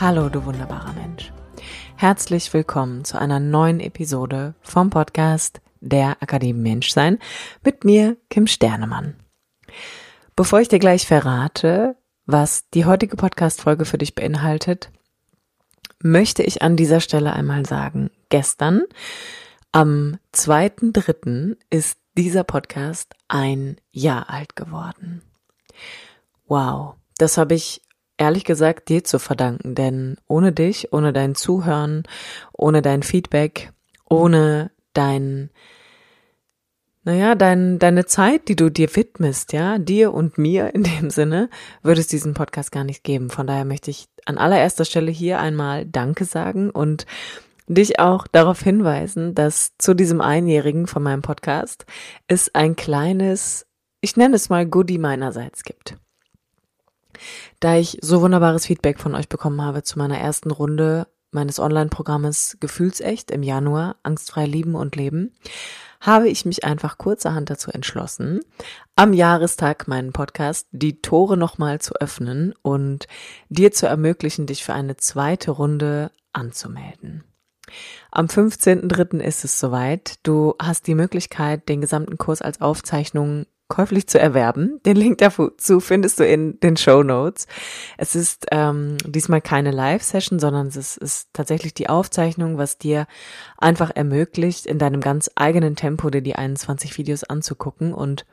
Hallo, du wunderbarer Mensch. Herzlich willkommen zu einer neuen Episode vom Podcast der Akademie Menschsein mit mir, Kim Sternemann. Bevor ich dir gleich verrate, was die heutige Podcast-Folge für dich beinhaltet, möchte ich an dieser Stelle einmal sagen, gestern, am 2.3. ist dieser Podcast ein Jahr alt geworden. Wow, das habe ich ehrlich gesagt dir zu verdanken, denn ohne dich, ohne dein Zuhören, ohne dein Feedback, ohne dein, naja, dein, deine Zeit, die du dir widmest, ja, dir und mir in dem Sinne, würde es diesen Podcast gar nicht geben. Von daher möchte ich an allererster Stelle hier einmal Danke sagen und dich auch darauf hinweisen, dass zu diesem Einjährigen von meinem Podcast es ein kleines, ich nenne es mal Goodie meinerseits gibt. Da ich so wunderbares Feedback von euch bekommen habe zu meiner ersten Runde meines Online-Programmes Gefühlsecht im Januar, Angstfrei Lieben und Leben, habe ich mich einfach kurzerhand dazu entschlossen, am Jahrestag meinen Podcast die Tore nochmal zu öffnen und dir zu ermöglichen, dich für eine zweite Runde anzumelden. Am 15.03. ist es soweit. Du hast die Möglichkeit, den gesamten Kurs als Aufzeichnung käuflich zu erwerben. Den Link dazu findest du in den Show Notes. Es ist ähm, diesmal keine Live-Session, sondern es ist, tatsächlich die Aufzeichnung, was dir einfach ermöglicht, in deinem ganz eigenen Tempo dir die 21 Videos anzugucken. Und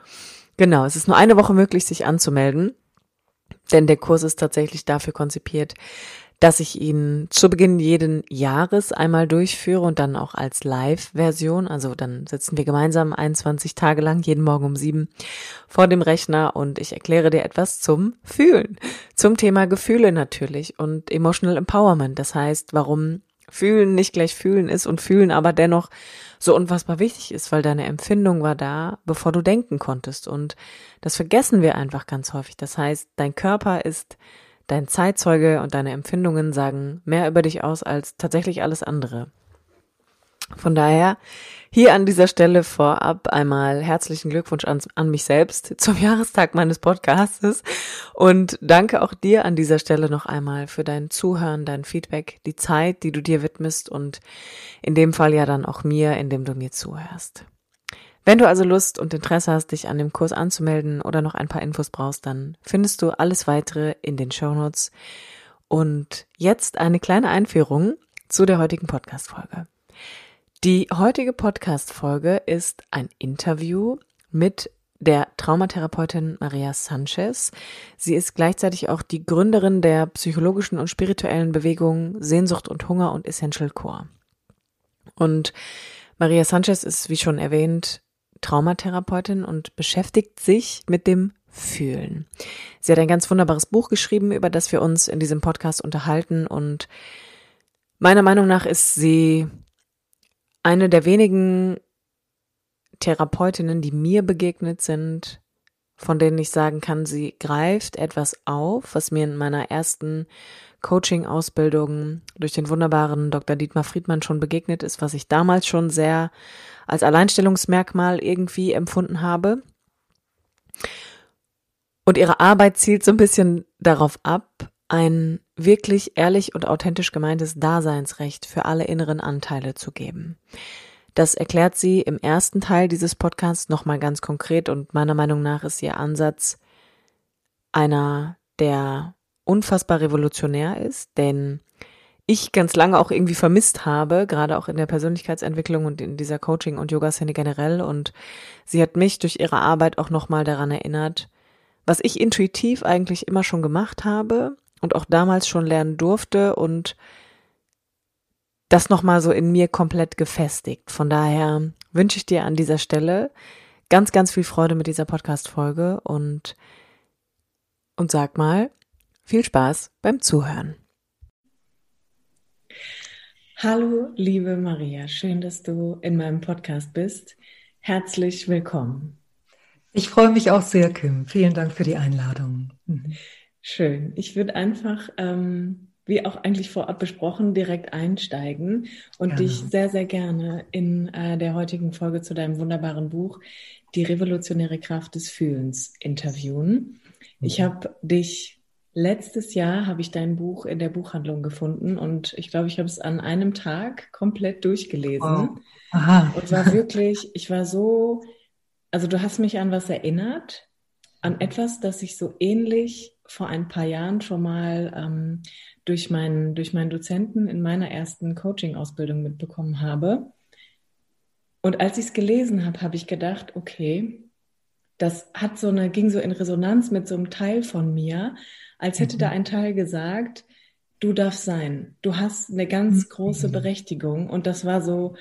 genau, es ist nur eine Woche möglich, sich anzumelden. Denn der Kurs ist tatsächlich dafür konzipiert, dass ich ihn zu Beginn jeden Jahres einmal durchführe und dann auch als Live-Version. Also dann sitzen wir gemeinsam 21 Tage lang jeden Morgen um sieben vor dem Rechner und ich erkläre dir etwas zum Fühlen. Zum Thema Gefühle natürlich und Emotional Empowerment. Das heißt, warum Fühlen nicht gleich Fühlen ist und Fühlen aber dennoch so unfassbar wichtig ist, weil deine Empfindung war da, bevor du denken konntest. Und das vergessen wir einfach ganz häufig. Das heißt, dein Körper ist Dein Zeitzeuge und deine Empfindungen sagen mehr über dich aus als tatsächlich alles andere. Von daher hier an dieser Stelle vorab einmal herzlichen Glückwunsch an, an, mich selbst zum Jahrestag meines Podcastes und danke auch dir an dieser Stelle noch einmal für dein Zuhören, dein Feedback, die Zeit, die du dir widmest und in dem Fall ja dann auch mir, indem du mir zuhörst. Wenn du also Lust und Interesse hast, dich an dem Kurs anzumelden oder noch ein paar Infos brauchst, dann findest du alles weitere in den Show Notes. Und jetzt eine kleine Einführung zu der heutigen Podcast-Folge. Die heutige Podcast-Folge ist ein Interview mit der Traumatherapeutin Maria Sanchez. Sie ist gleichzeitig auch die Gründerin der psychologischen und spirituellen Bewegung Sehnsucht und Hunger und Essential Core. Und Maria Sanchez ist, wie schon erwähnt, Traumatherapeutin und beschäftigt sich mit dem Fühlen. Sie hat ein ganz wunderbares Buch geschrieben, über das wir uns in diesem Podcast unterhalten und meiner Meinung nach ist sie eine der wenigen Therapeutinnen, die mir begegnet sind, von denen ich sagen kann, sie greift etwas auf, was mir in meiner ersten Coaching-Ausbildung durch den wunderbaren Dr. Dietmar Friedmann schon begegnet ist, was ich damals schon sehr als Alleinstellungsmerkmal irgendwie empfunden habe. Und ihre Arbeit zielt so ein bisschen darauf ab, ein wirklich ehrlich und authentisch gemeintes Daseinsrecht für alle inneren Anteile zu geben. Das erklärt sie im ersten Teil dieses Podcasts nochmal ganz konkret und meiner Meinung nach ist ihr Ansatz einer, der unfassbar revolutionär ist, denn ich ganz lange auch irgendwie vermisst habe, gerade auch in der Persönlichkeitsentwicklung und in dieser Coaching- und Yoga-Szene generell. Und sie hat mich durch ihre Arbeit auch nochmal daran erinnert, was ich intuitiv eigentlich immer schon gemacht habe und auch damals schon lernen durfte und das nochmal so in mir komplett gefestigt. Von daher wünsche ich dir an dieser Stelle ganz, ganz viel Freude mit dieser Podcast-Folge und, und sag mal, viel Spaß beim Zuhören. Hallo, liebe Maria, schön, dass du in meinem Podcast bist. Herzlich willkommen. Ich freue mich auch sehr, Kim. Vielen Dank für die Einladung. Mhm. Schön. Ich würde einfach, ähm, wie auch eigentlich vorab besprochen, direkt einsteigen und gerne. dich sehr, sehr gerne in äh, der heutigen Folge zu deinem wunderbaren Buch Die revolutionäre Kraft des Fühlens interviewen. Mhm. Ich habe dich Letztes Jahr habe ich dein Buch in der Buchhandlung gefunden und ich glaube, ich habe es an einem Tag komplett durchgelesen. Aha. Und war wirklich, ich war so, also du hast mich an was erinnert, an etwas, das ich so ähnlich vor ein paar Jahren schon mal ähm, durch, meinen, durch meinen Dozenten in meiner ersten Coaching-Ausbildung mitbekommen habe. Und als ich es gelesen habe, habe ich gedacht, okay, das hat so eine, ging so in Resonanz mit so einem Teil von mir als hätte mhm. da ein Teil gesagt, du darfst sein, du hast eine ganz mhm. große Berechtigung. Und das war so,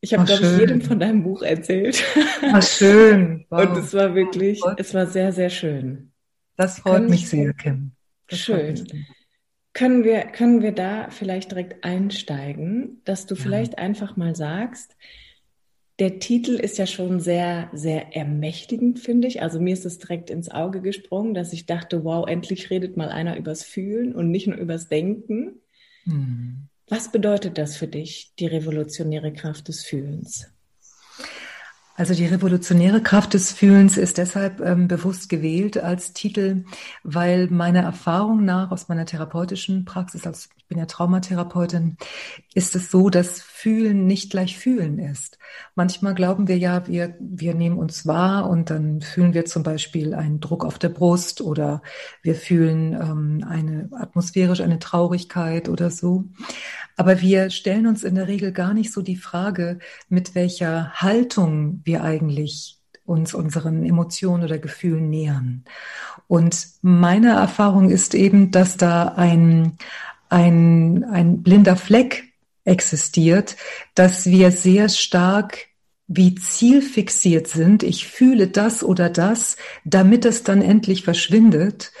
ich habe, glaube ich, jedem von deinem Buch erzählt. Ach, schön. Wow. Und es war wirklich, es war sehr, sehr schön. Das freut Können, mich sehr, Kim. Das schön. Können wir, können wir da vielleicht direkt einsteigen, dass du ja. vielleicht einfach mal sagst, der Titel ist ja schon sehr, sehr ermächtigend, finde ich. Also mir ist es direkt ins Auge gesprungen, dass ich dachte, wow, endlich redet mal einer übers Fühlen und nicht nur übers Denken. Mhm. Was bedeutet das für dich, die revolutionäre Kraft des Fühlens? Also die revolutionäre Kraft des Fühlens ist deshalb ähm, bewusst gewählt als Titel, weil meiner Erfahrung nach aus meiner therapeutischen Praxis, als ich bin ja Traumatherapeutin, ist es so, dass Fühlen nicht gleich Fühlen ist. Manchmal glauben wir ja, wir, wir nehmen uns wahr und dann fühlen wir zum Beispiel einen Druck auf der Brust oder wir fühlen ähm, eine atmosphärisch eine Traurigkeit oder so. Aber wir stellen uns in der Regel gar nicht so die Frage, mit welcher Haltung wir eigentlich uns unseren Emotionen oder Gefühlen nähern. Und meine Erfahrung ist eben, dass da ein, ein, ein blinder Fleck existiert, dass wir sehr stark wie zielfixiert sind. Ich fühle das oder das, damit es dann endlich verschwindet.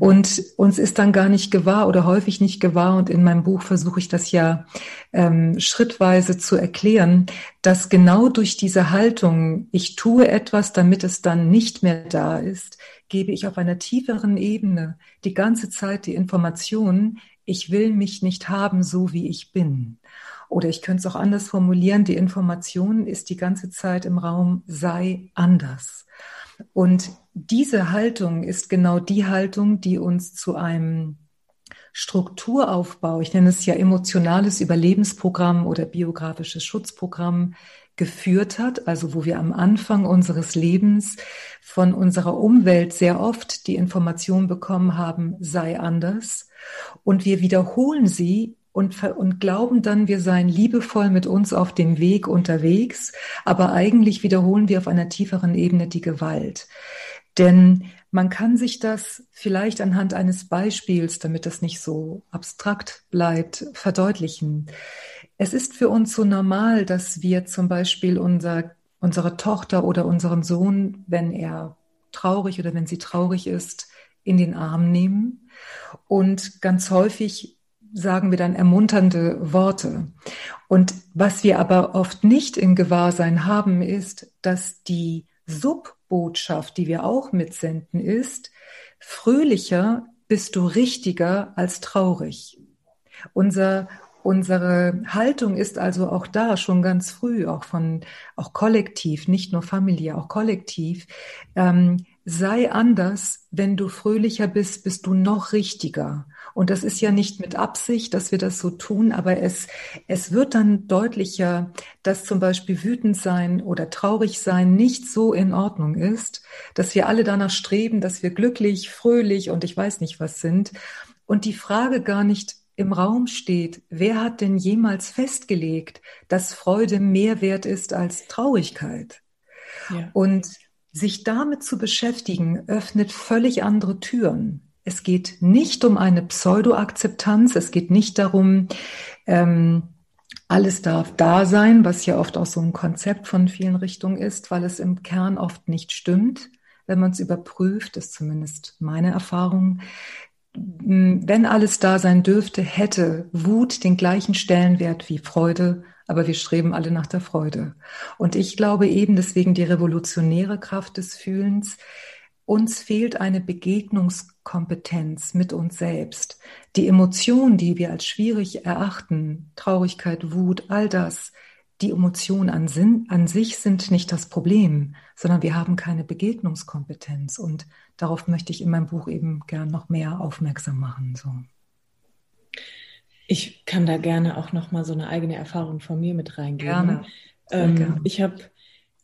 Und uns ist dann gar nicht gewahr oder häufig nicht gewahr. Und in meinem Buch versuche ich das ja ähm, schrittweise zu erklären, dass genau durch diese Haltung, ich tue etwas, damit es dann nicht mehr da ist, gebe ich auf einer tieferen Ebene die ganze Zeit die Information, ich will mich nicht haben, so wie ich bin. Oder ich könnte es auch anders formulieren, die Information ist die ganze Zeit im Raum, sei anders. Und diese Haltung ist genau die Haltung, die uns zu einem Strukturaufbau, ich nenne es ja emotionales Überlebensprogramm oder biografisches Schutzprogramm, geführt hat, also wo wir am Anfang unseres Lebens von unserer Umwelt sehr oft die Information bekommen haben, sei anders. Und wir wiederholen sie und, und glauben dann, wir seien liebevoll mit uns auf dem Weg unterwegs, aber eigentlich wiederholen wir auf einer tieferen Ebene die Gewalt. Denn man kann sich das vielleicht anhand eines Beispiels, damit das nicht so abstrakt bleibt, verdeutlichen. Es ist für uns so normal, dass wir zum Beispiel unser, unsere Tochter oder unseren Sohn, wenn er traurig oder wenn sie traurig ist, in den Arm nehmen. Und ganz häufig sagen wir dann ermunternde Worte. Und was wir aber oft nicht im Gewahrsein haben, ist, dass die Subbotschaft, die wir auch mitsenden, ist, fröhlicher bist du richtiger als traurig. Unser, unsere Haltung ist also auch da schon ganz früh, auch von, auch kollektiv, nicht nur familiär, auch kollektiv, ähm, sei anders, wenn du fröhlicher bist, bist du noch richtiger. Und das ist ja nicht mit Absicht, dass wir das so tun, aber es, es wird dann deutlicher, dass zum Beispiel wütend sein oder traurig sein nicht so in Ordnung ist, dass wir alle danach streben, dass wir glücklich, fröhlich und ich weiß nicht was sind. Und die Frage gar nicht im Raum steht, wer hat denn jemals festgelegt, dass Freude mehr wert ist als Traurigkeit? Ja. Und sich damit zu beschäftigen, öffnet völlig andere Türen. Es geht nicht um eine Pseudo-Akzeptanz, es geht nicht darum, ähm, alles darf da sein, was ja oft auch so ein Konzept von vielen Richtungen ist, weil es im Kern oft nicht stimmt. Wenn man es überprüft, ist zumindest meine Erfahrung, wenn alles da sein dürfte, hätte Wut den gleichen Stellenwert wie Freude, aber wir streben alle nach der Freude. Und ich glaube eben deswegen die revolutionäre Kraft des Fühlens. Uns fehlt eine Begegnungskompetenz mit uns selbst. Die Emotionen, die wir als schwierig erachten, Traurigkeit, Wut, all das, die Emotionen an, Sinn, an sich sind nicht das Problem, sondern wir haben keine Begegnungskompetenz. Und darauf möchte ich in meinem Buch eben gern noch mehr aufmerksam machen. So. Ich kann da gerne auch noch mal so eine eigene Erfahrung von mir mit reingeben. Gerne. Ähm, gerne. Ich habe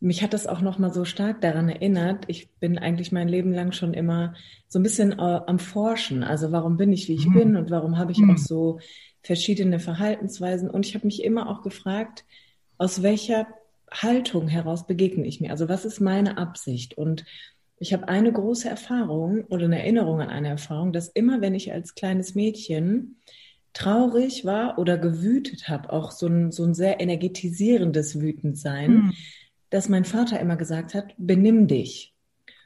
mich hat das auch noch mal so stark daran erinnert. Ich bin eigentlich mein Leben lang schon immer so ein bisschen äh, am Forschen. Also warum bin ich, wie ich mhm. bin und warum habe ich mhm. auch so verschiedene Verhaltensweisen? Und ich habe mich immer auch gefragt, aus welcher Haltung heraus begegne ich mir? Also was ist meine Absicht? Und ich habe eine große Erfahrung oder eine Erinnerung an eine Erfahrung, dass immer, wenn ich als kleines Mädchen traurig war oder gewütet habe, auch so ein, so ein sehr energetisierendes Wütendsein, mhm. Dass mein Vater immer gesagt hat, benimm dich.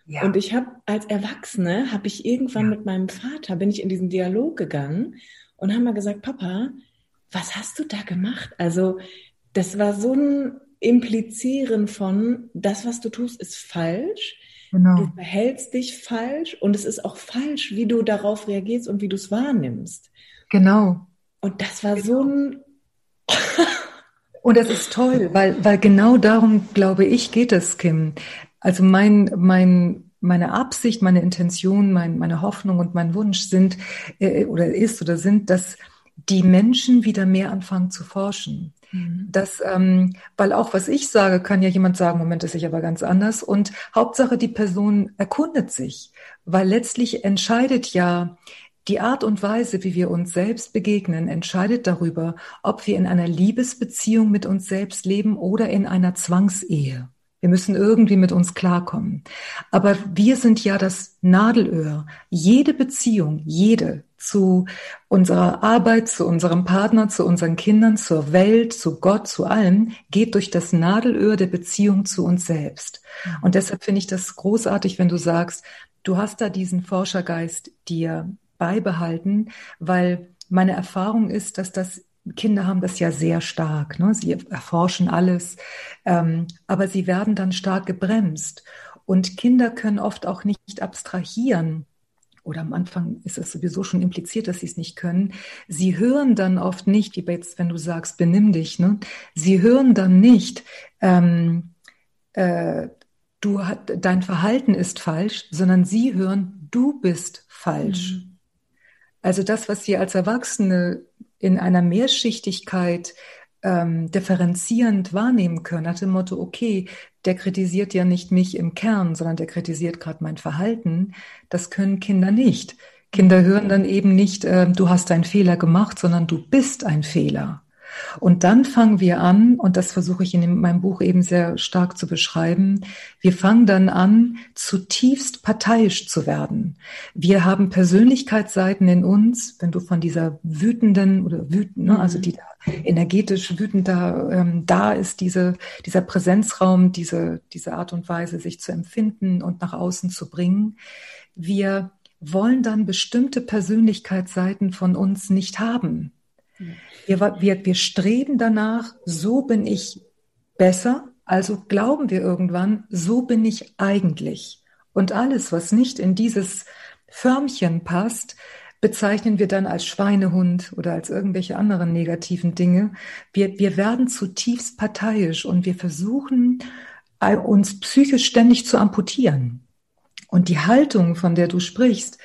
Ja. Und ich habe als Erwachsene, habe ich irgendwann ja. mit meinem Vater, bin ich in diesen Dialog gegangen und haben mal gesagt, Papa, was hast du da gemacht? Also das war so ein Implizieren von, das, was du tust, ist falsch. Genau. Du verhältst dich falsch und es ist auch falsch, wie du darauf reagierst und wie du es wahrnimmst. Genau. Und das war genau. so ein. Und das ist toll, weil, weil genau darum, glaube ich, geht es, Kim. Also mein, mein, meine Absicht, meine Intention, mein, meine Hoffnung und mein Wunsch sind äh, oder ist oder sind, dass die Menschen wieder mehr anfangen zu forschen. Mhm. Das, ähm, weil auch was ich sage, kann ja jemand sagen, Moment, ist ich aber ganz anders. Und Hauptsache, die Person erkundet sich, weil letztlich entscheidet ja die Art und Weise, wie wir uns selbst begegnen, entscheidet darüber, ob wir in einer Liebesbeziehung mit uns selbst leben oder in einer Zwangsehe. Wir müssen irgendwie mit uns klarkommen. Aber wir sind ja das Nadelöhr. Jede Beziehung, jede zu unserer Arbeit, zu unserem Partner, zu unseren Kindern, zur Welt, zu Gott, zu allem, geht durch das Nadelöhr der Beziehung zu uns selbst. Und deshalb finde ich das großartig, wenn du sagst, du hast da diesen Forschergeist dir beibehalten, weil meine Erfahrung ist, dass das Kinder haben das ja sehr stark. Ne? Sie erforschen alles, ähm, aber sie werden dann stark gebremst. Und Kinder können oft auch nicht abstrahieren. Oder am Anfang ist es sowieso schon impliziert, dass sie es nicht können. Sie hören dann oft nicht, wie jetzt, wenn du sagst, benimm dich. Ne? Sie hören dann nicht, ähm, äh, du dein Verhalten ist falsch, sondern sie hören, du bist falsch. Mhm. Also das, was sie als Erwachsene in einer Mehrschichtigkeit ähm, differenzierend wahrnehmen können, nach dem Motto, okay, der kritisiert ja nicht mich im Kern, sondern der kritisiert gerade mein Verhalten, das können Kinder nicht. Kinder hören dann eben nicht, äh, du hast einen Fehler gemacht, sondern du bist ein Fehler. Und dann fangen wir an, und das versuche ich in meinem Buch eben sehr stark zu beschreiben, wir fangen dann an, zutiefst parteiisch zu werden. Wir haben Persönlichkeitsseiten in uns, wenn du von dieser wütenden oder wütend, ne, also mhm. die da energetisch wütend da, ähm, da ist, diese, dieser Präsenzraum, diese, diese Art und Weise, sich zu empfinden und nach außen zu bringen. Wir wollen dann bestimmte Persönlichkeitsseiten von uns nicht haben. Wir, wir, wir streben danach, so bin ich besser, also glauben wir irgendwann, so bin ich eigentlich. Und alles, was nicht in dieses Förmchen passt, bezeichnen wir dann als Schweinehund oder als irgendwelche anderen negativen Dinge. Wir, wir werden zutiefst parteiisch und wir versuchen, uns psychisch ständig zu amputieren. Und die Haltung, von der du sprichst,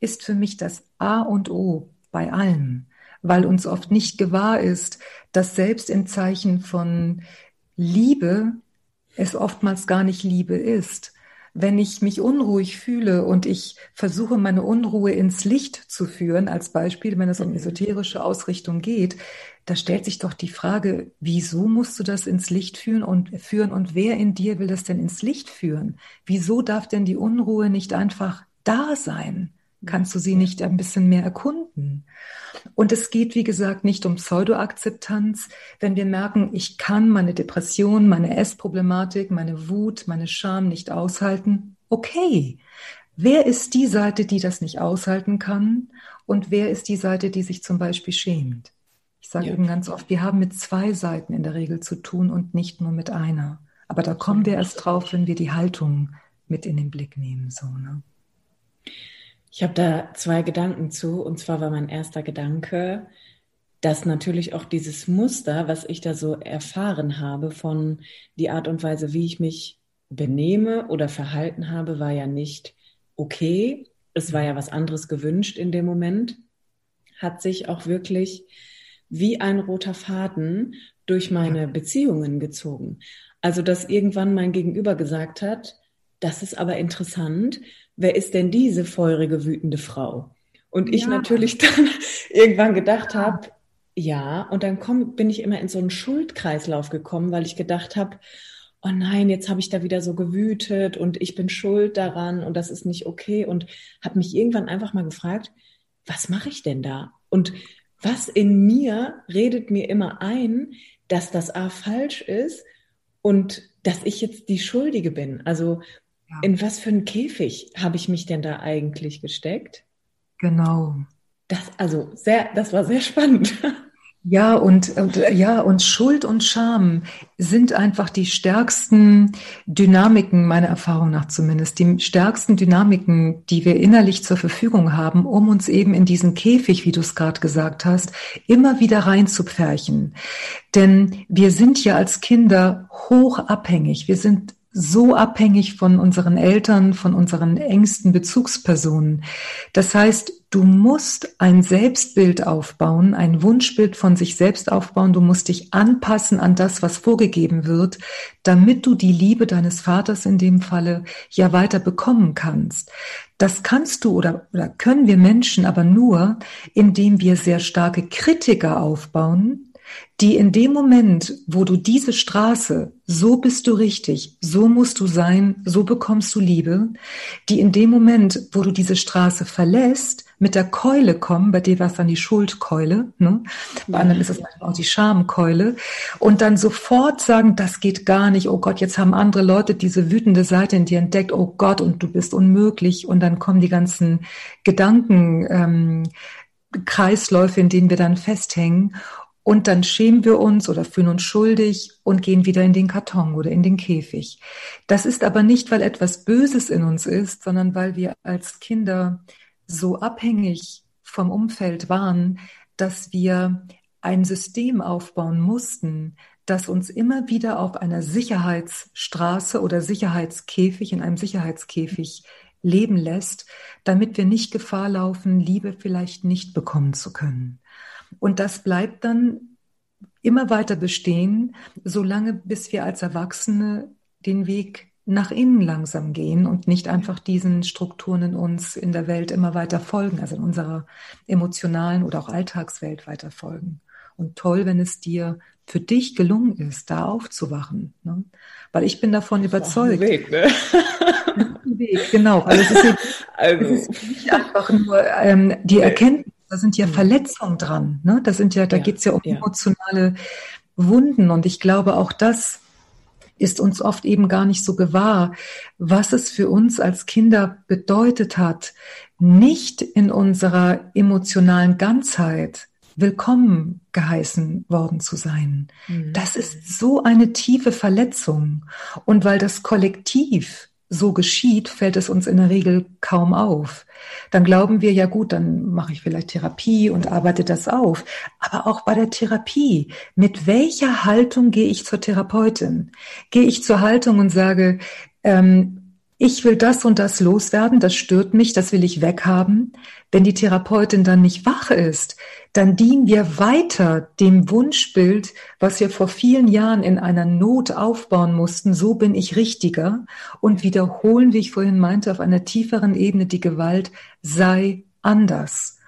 ist für mich das A und O bei allem weil uns oft nicht gewahr ist, dass selbst im Zeichen von Liebe es oftmals gar nicht Liebe ist. Wenn ich mich unruhig fühle und ich versuche, meine Unruhe ins Licht zu führen, als Beispiel, wenn es um esoterische Ausrichtung geht, da stellt sich doch die Frage, wieso musst du das ins Licht führen und führen und wer in dir will das denn ins Licht führen? Wieso darf denn die Unruhe nicht einfach da sein? Kannst du sie nicht ein bisschen mehr erkunden? Und es geht, wie gesagt, nicht um Pseudoakzeptanz. Wenn wir merken, ich kann meine Depression, meine Essproblematik, meine Wut, meine Scham nicht aushalten, okay. wer ist die Seite, die das nicht aushalten kann und wer ist die Seite, die sich zum Beispiel schämt. Ich sage ja. eben ganz oft, wir haben mit zwei Seiten in der Regel zu tun und nicht nur mit einer. Aber da kommen wir erst drauf, wenn wir die Haltung mit in den Blick nehmen. So, ne? Ich habe da zwei Gedanken zu. Und zwar war mein erster Gedanke, dass natürlich auch dieses Muster, was ich da so erfahren habe von die Art und Weise, wie ich mich benehme oder verhalten habe, war ja nicht okay. Es war ja was anderes gewünscht in dem Moment. Hat sich auch wirklich wie ein roter Faden durch meine Beziehungen gezogen. Also, dass irgendwann mein Gegenüber gesagt hat, das ist aber interessant, wer ist denn diese feurige, wütende Frau? Und ich ja. natürlich dann irgendwann gedacht habe, ja, und dann komm, bin ich immer in so einen Schuldkreislauf gekommen, weil ich gedacht habe, oh nein, jetzt habe ich da wieder so gewütet und ich bin schuld daran und das ist nicht okay und habe mich irgendwann einfach mal gefragt, was mache ich denn da? Und was in mir redet mir immer ein, dass das A falsch ist und dass ich jetzt die Schuldige bin. Also ja. in was für einen Käfig habe ich mich denn da eigentlich gesteckt? Genau. Das, also sehr, das war sehr spannend. Ja, und, und, ja, und Schuld und Scham sind einfach die stärksten Dynamiken, meiner Erfahrung nach zumindest, die stärksten Dynamiken, die wir innerlich zur Verfügung haben, um uns eben in diesen Käfig, wie du es gerade gesagt hast, immer wieder reinzupferchen. Denn wir sind ja als Kinder hoch abhängig. Wir sind so abhängig von unseren Eltern, von unseren engsten Bezugspersonen. Das heißt, du musst ein Selbstbild aufbauen, ein Wunschbild von sich selbst aufbauen. Du musst dich anpassen an das, was vorgegeben wird, damit du die Liebe deines Vaters in dem Falle ja weiter bekommen kannst. Das kannst du oder, oder können wir Menschen aber nur, indem wir sehr starke Kritiker aufbauen, die in dem Moment, wo du diese Straße, so bist du richtig, so musst du sein, so bekommst du Liebe, die in dem Moment, wo du diese Straße verlässt, mit der Keule kommen, bei dir war es dann die Schuldkeule, ne? bei anderen ist es manchmal auch die Schamkeule, und dann sofort sagen, das geht gar nicht, oh Gott, jetzt haben andere Leute diese wütende Seite in dir entdeckt, oh Gott, und du bist unmöglich, und dann kommen die ganzen Gedanken, ähm, Kreisläufe, in denen wir dann festhängen. Und dann schämen wir uns oder fühlen uns schuldig und gehen wieder in den Karton oder in den Käfig. Das ist aber nicht, weil etwas Böses in uns ist, sondern weil wir als Kinder so abhängig vom Umfeld waren, dass wir ein System aufbauen mussten, das uns immer wieder auf einer Sicherheitsstraße oder Sicherheitskäfig, in einem Sicherheitskäfig leben lässt, damit wir nicht Gefahr laufen, Liebe vielleicht nicht bekommen zu können. Und das bleibt dann immer weiter bestehen, solange bis wir als Erwachsene den Weg nach innen langsam gehen und nicht einfach diesen Strukturen in uns in der Welt immer weiter folgen, also in unserer emotionalen oder auch Alltagswelt weiter folgen. Und toll, wenn es dir für dich gelungen ist, da aufzuwachen. Ne? Weil ich bin davon das überzeugt. Ein Weg, ne? Weg, genau. Also es ist, also. es ist nicht einfach nur ähm, die Erkenntnis, da sind ja mhm. Verletzungen dran. Ne? Da sind ja, da ja, geht's ja um ja. emotionale Wunden. Und ich glaube, auch das ist uns oft eben gar nicht so gewahr, was es für uns als Kinder bedeutet hat, nicht in unserer emotionalen Ganzheit willkommen geheißen worden zu sein. Mhm. Das ist so eine tiefe Verletzung. Und weil das Kollektiv so geschieht, fällt es uns in der Regel kaum auf. Dann glauben wir, ja gut, dann mache ich vielleicht Therapie und arbeite das auf. Aber auch bei der Therapie, mit welcher Haltung gehe ich zur Therapeutin? Gehe ich zur Haltung und sage, ähm, ich will das und das loswerden, das stört mich, das will ich weghaben. Wenn die Therapeutin dann nicht wach ist, dann dienen wir weiter dem Wunschbild, was wir vor vielen Jahren in einer Not aufbauen mussten, so bin ich richtiger, und wiederholen, wie ich vorhin meinte, auf einer tieferen Ebene die Gewalt sei anders.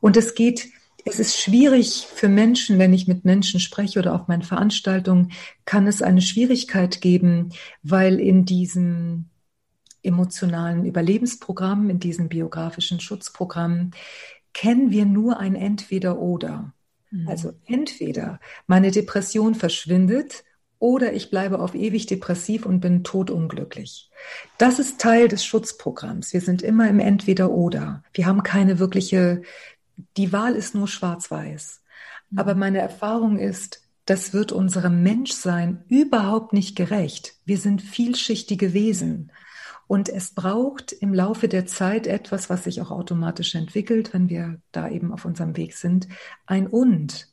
Und es geht, es ist schwierig für Menschen, wenn ich mit Menschen spreche oder auf meinen Veranstaltungen, kann es eine Schwierigkeit geben, weil in diesem emotionalen Überlebensprogramm, in diesem biografischen Schutzprogramm, kennen wir nur ein Entweder-Oder. Mhm. Also entweder meine Depression verschwindet oder ich bleibe auf ewig depressiv und bin totunglücklich. Das ist Teil des Schutzprogramms. Wir sind immer im Entweder-Oder. Wir haben keine wirkliche, die Wahl ist nur schwarz-weiß. Mhm. Aber meine Erfahrung ist, das wird unserem Menschsein überhaupt nicht gerecht. Wir sind vielschichtige Wesen. Und es braucht im Laufe der Zeit etwas, was sich auch automatisch entwickelt, wenn wir da eben auf unserem Weg sind, ein Und.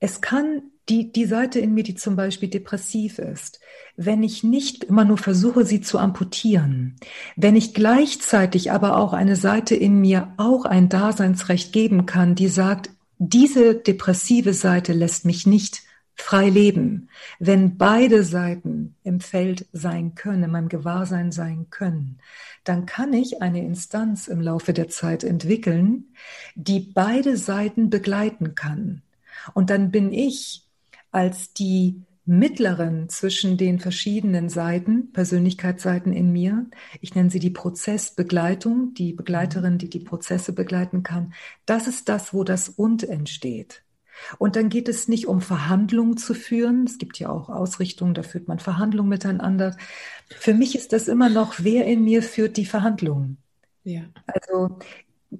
Es kann die, die Seite in mir, die zum Beispiel depressiv ist, wenn ich nicht immer nur versuche, sie zu amputieren, wenn ich gleichzeitig aber auch eine Seite in mir auch ein Daseinsrecht geben kann, die sagt, diese depressive Seite lässt mich nicht frei leben. Wenn beide Seiten im Feld sein können, in meinem Gewahrsein sein können, dann kann ich eine Instanz im Laufe der Zeit entwickeln, die beide Seiten begleiten kann. Und dann bin ich als die mittleren zwischen den verschiedenen Seiten, Persönlichkeitsseiten in mir. Ich nenne sie die Prozessbegleitung, die Begleiterin, die die Prozesse begleiten kann. Das ist das, wo das Und entsteht. Und dann geht es nicht um Verhandlungen zu führen. Es gibt ja auch Ausrichtungen, da führt man Verhandlungen miteinander. Für mich ist das immer noch, wer in mir führt die Verhandlungen. Ja. Also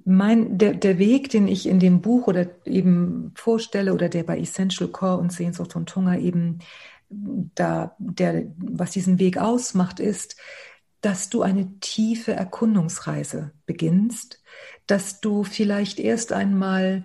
mein, der, der Weg, den ich in dem Buch oder eben vorstelle oder der bei Essential Core und Sehnsucht und Hunger eben da, der, was diesen Weg ausmacht, ist, dass du eine tiefe Erkundungsreise beginnst, dass du vielleicht erst einmal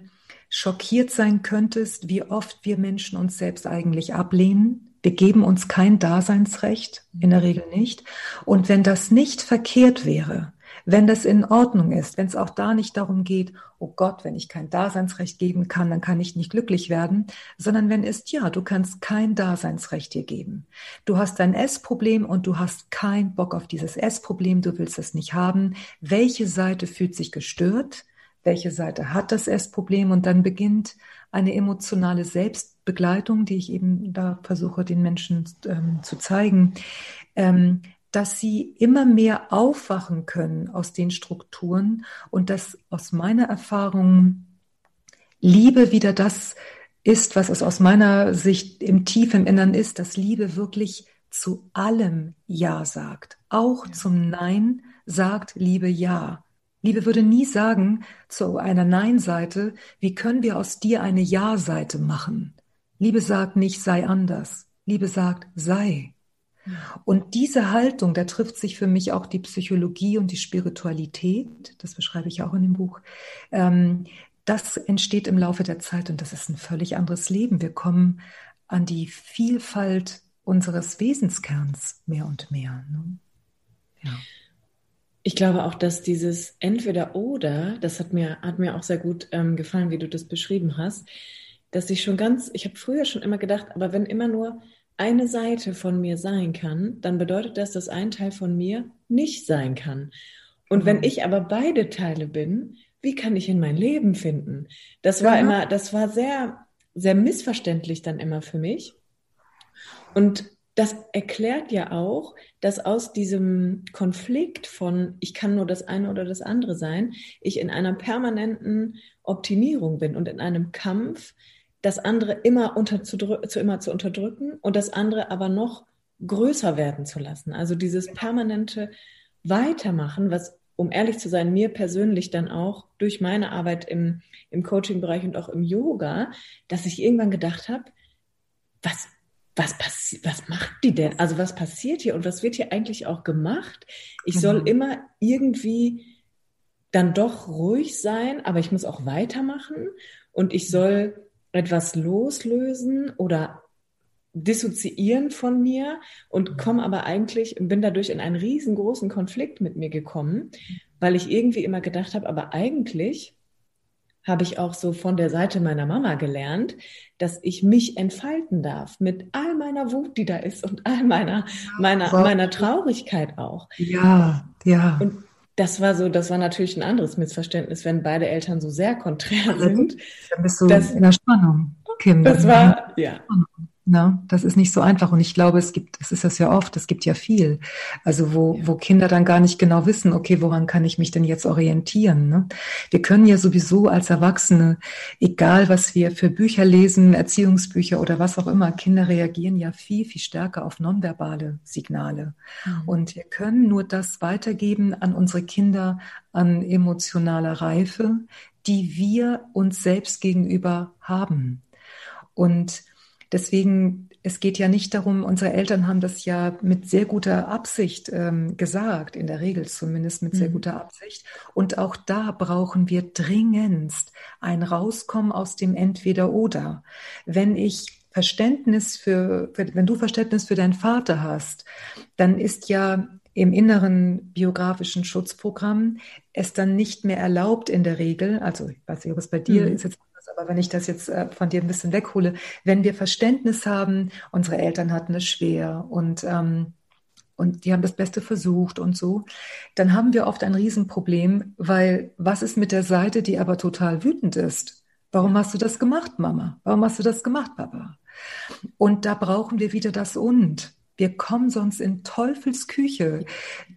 schockiert sein könntest, wie oft wir Menschen uns selbst eigentlich ablehnen. Wir geben uns kein Daseinsrecht, in der Regel nicht. Und wenn das nicht verkehrt wäre, wenn das in Ordnung ist, wenn es auch da nicht darum geht, oh Gott, wenn ich kein Daseinsrecht geben kann, dann kann ich nicht glücklich werden, sondern wenn es, ja, du kannst kein Daseinsrecht dir geben. Du hast ein Essproblem und du hast keinen Bock auf dieses Essproblem, du willst es nicht haben. Welche Seite fühlt sich gestört? Welche Seite hat das Essproblem? Und dann beginnt eine emotionale Selbstbegleitung, die ich eben da versuche, den Menschen ähm, zu zeigen. Ähm, dass sie immer mehr aufwachen können aus den Strukturen und dass aus meiner Erfahrung Liebe wieder das ist, was es aus meiner Sicht im tiefen Innern ist, dass Liebe wirklich zu allem Ja sagt. Auch ja. zum Nein sagt Liebe Ja. Liebe würde nie sagen zu einer Nein-Seite, wie können wir aus dir eine Ja-Seite machen? Liebe sagt nicht, sei anders. Liebe sagt, sei. Und diese Haltung, da trifft sich für mich auch die Psychologie und die Spiritualität, das beschreibe ich auch in dem Buch, ähm, das entsteht im Laufe der Zeit und das ist ein völlig anderes Leben. Wir kommen an die Vielfalt unseres Wesenskerns mehr und mehr. Ne? Ja. Ich glaube auch, dass dieses Entweder-Oder, das hat mir, hat mir auch sehr gut ähm, gefallen, wie du das beschrieben hast, dass ich schon ganz, ich habe früher schon immer gedacht, aber wenn immer nur eine Seite von mir sein kann, dann bedeutet das, dass ein Teil von mir nicht sein kann. Und wenn mhm. ich aber beide Teile bin, wie kann ich in mein Leben finden? Das war ja. immer, das war sehr, sehr missverständlich dann immer für mich. Und das erklärt ja auch, dass aus diesem Konflikt von ich kann nur das eine oder das andere sein, ich in einer permanenten Optimierung bin und in einem Kampf das andere immer, zu, zu, immer zu unterdrücken und das andere aber noch größer werden zu lassen. Also dieses permanente Weitermachen, was, um ehrlich zu sein, mir persönlich dann auch durch meine Arbeit im, im Coaching-Bereich und auch im Yoga, dass ich irgendwann gedacht habe, was, was passiert, was macht die denn? Also was passiert hier und was wird hier eigentlich auch gemacht? Ich soll mhm. immer irgendwie dann doch ruhig sein, aber ich muss auch weitermachen und ich soll etwas loslösen oder dissoziieren von mir und komme aber eigentlich, bin dadurch in einen riesengroßen Konflikt mit mir gekommen, weil ich irgendwie immer gedacht habe, aber eigentlich habe ich auch so von der Seite meiner Mama gelernt, dass ich mich entfalten darf mit all meiner Wut, die da ist und all meiner, meiner, meiner Traurigkeit auch. Ja, ja. Und das war so, das war natürlich ein anderes Missverständnis, wenn beide Eltern so sehr konträr sind. Dann bist du das, in der Spannung, Kim. Das war, ja. Na, das ist nicht so einfach. Und ich glaube, es gibt, es ist das ja oft, es gibt ja viel. Also wo, ja. wo Kinder dann gar nicht genau wissen, okay, woran kann ich mich denn jetzt orientieren? Ne? Wir können ja sowieso als Erwachsene, egal was wir für Bücher lesen, Erziehungsbücher oder was auch immer, Kinder reagieren ja viel, viel stärker auf nonverbale Signale. Mhm. Und wir können nur das weitergeben an unsere Kinder an emotionaler Reife, die wir uns selbst gegenüber haben. Und Deswegen, es geht ja nicht darum, unsere Eltern haben das ja mit sehr guter Absicht ähm, gesagt, in der Regel zumindest mit sehr mhm. guter Absicht. Und auch da brauchen wir dringendst ein Rauskommen aus dem Entweder-Oder. Wenn ich Verständnis für, wenn du Verständnis für deinen Vater hast, dann ist ja im inneren biografischen Schutzprogramm es dann nicht mehr erlaubt in der Regel, also ich weiß nicht, ob es bei dir mhm. ist jetzt aber wenn ich das jetzt äh, von dir ein bisschen weghole, wenn wir Verständnis haben, unsere Eltern hatten es schwer und ähm, und die haben das Beste versucht und so, dann haben wir oft ein Riesenproblem, weil was ist mit der Seite, die aber total wütend ist? Warum hast du das gemacht, Mama? Warum hast du das gemacht, Papa? Und da brauchen wir wieder das Und. Wir kommen sonst in Teufels Küche,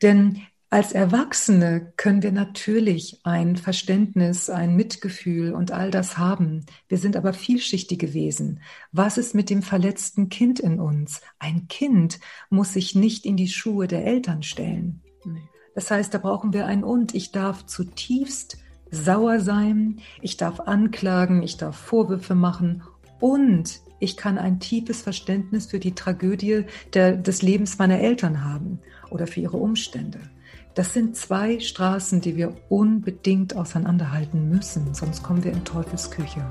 denn als Erwachsene können wir natürlich ein Verständnis, ein Mitgefühl und all das haben. Wir sind aber vielschichtige Wesen. Was ist mit dem verletzten Kind in uns? Ein Kind muss sich nicht in die Schuhe der Eltern stellen. Das heißt, da brauchen wir ein Und. Ich darf zutiefst sauer sein, ich darf anklagen, ich darf Vorwürfe machen und ich kann ein tiefes Verständnis für die Tragödie der, des Lebens meiner Eltern haben oder für ihre Umstände. Das sind zwei Straßen, die wir unbedingt auseinanderhalten müssen, sonst kommen wir in Teufels Küche.